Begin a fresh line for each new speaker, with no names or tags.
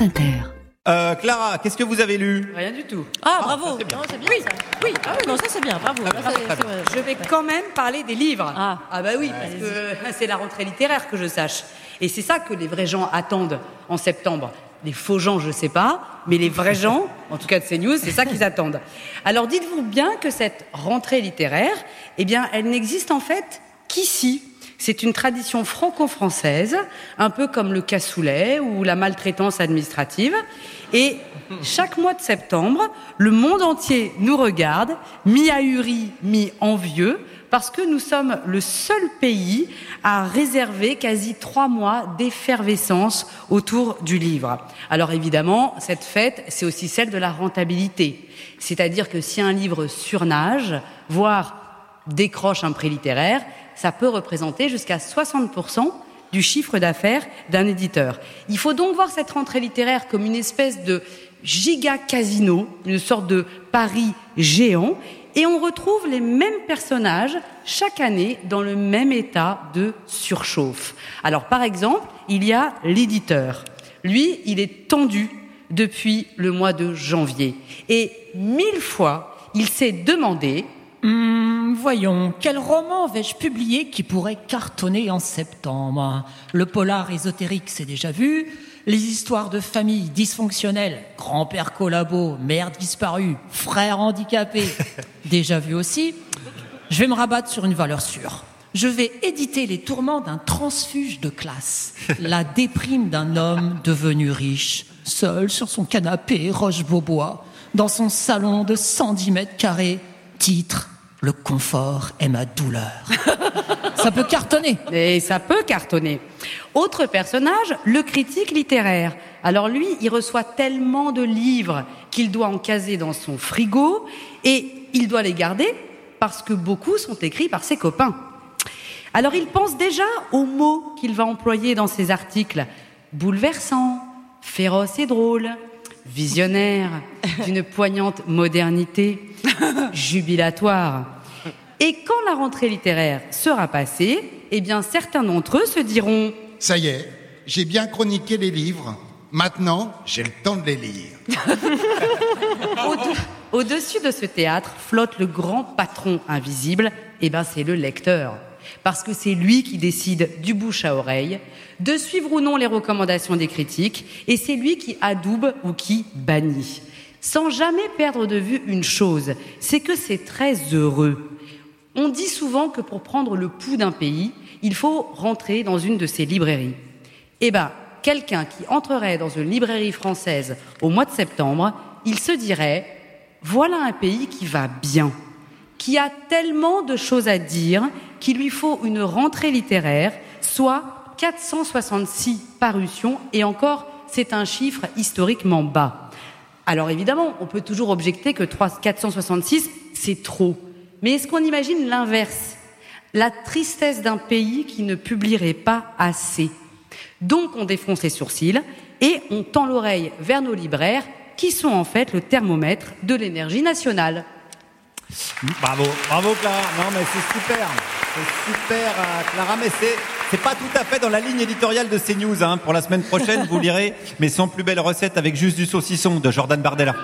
France Inter.
Euh, Clara, qu'est-ce que vous avez lu?
Rien du tout.
Ah, bravo
ça, c'est bien.
Bien ça. Oui, ah oui, non, ça c'est bien, bravo.
Ah, ça, bien.
Je vais quand même parler des livres.
Ah.
bah oui, parce que c'est la rentrée littéraire que je sache. Et c'est ça que les vrais gens attendent en septembre. Les faux gens, je sais pas, mais les vrais gens, en tout cas de CNews, c'est ça qu'ils attendent. Alors dites-vous bien que cette rentrée littéraire, eh bien, elle n'existe en fait qu'ici. C'est une tradition franco-française, un peu comme le cassoulet ou la maltraitance administrative. Et chaque mois de septembre, le monde entier nous regarde, mi-ahuri, mi-envieux, parce que nous sommes le seul pays à réserver quasi trois mois d'effervescence autour du livre. Alors évidemment, cette fête, c'est aussi celle de la rentabilité. C'est-à-dire que si un livre surnage, voire décroche un prix littéraire, ça peut représenter jusqu'à 60% du chiffre d'affaires d'un éditeur. Il faut donc voir cette rentrée littéraire comme une espèce de giga casino, une sorte de pari géant, et on retrouve les mêmes personnages chaque année dans le même état de surchauffe. Alors par exemple, il y a l'éditeur. Lui, il est tendu depuis le mois de janvier. Et mille fois, il s'est demandé
Hum, voyons, quel roman vais-je publier qui pourrait cartonner en septembre? Le polar ésotérique, c'est déjà vu. Les histoires de famille dysfonctionnelles, grand-père collabo, mère disparue, frère handicapé, déjà vu aussi. Je vais me rabattre sur une valeur sûre. Je vais éditer les tourments d'un transfuge de classe, la déprime d'un homme devenu riche, seul sur son canapé Roche-Beaubois, dans son salon de 110 mètres carrés, titre Le confort est ma douleur. Ça peut cartonner.
Et ça peut cartonner. Autre personnage, le critique littéraire. Alors lui, il reçoit tellement de livres qu'il doit en caser dans son frigo et il doit les garder parce que beaucoup sont écrits par ses copains. Alors il pense déjà aux mots qu'il va employer dans ses articles. Bouleversant, féroce et drôle, visionnaire, d'une poignante modernité, jubilatoire. Et quand la rentrée littéraire sera passée, eh bien certains d'entre eux se diront
Ça y est, j'ai bien chroniqué les livres. Maintenant, j'ai le temps de les lire.
Au- Au-dessus de ce théâtre flotte le grand patron invisible, et ben c'est le lecteur. Parce que c'est lui qui décide du bouche à oreille, de suivre ou non les recommandations des critiques, et c'est lui qui adoube ou qui bannit. Sans jamais perdre de vue une chose, c'est que c'est très heureux. On dit souvent que pour prendre le pouls d'un pays, il faut rentrer dans une de ses librairies. Eh ben, quelqu'un qui entrerait dans une librairie française au mois de septembre, il se dirait voilà un pays qui va bien, qui a tellement de choses à dire qu'il lui faut une rentrée littéraire, soit 466 parutions, et encore, c'est un chiffre historiquement bas. Alors évidemment, on peut toujours objecter que 3 466, c'est trop. Mais est-ce qu'on imagine l'inverse? La tristesse d'un pays qui ne publierait pas assez. Donc on défonce les sourcils et on tend l'oreille vers nos libraires qui sont en fait le thermomètre de l'énergie nationale.
Bravo, bravo Clara. Non mais c'est super, c'est super euh, Clara, mais c'est pas tout à fait dans la ligne éditoriale de CNews. Hein. Pour la semaine prochaine, vous lirez, mais sans plus belle recette avec juste du saucisson de Jordan Bardella.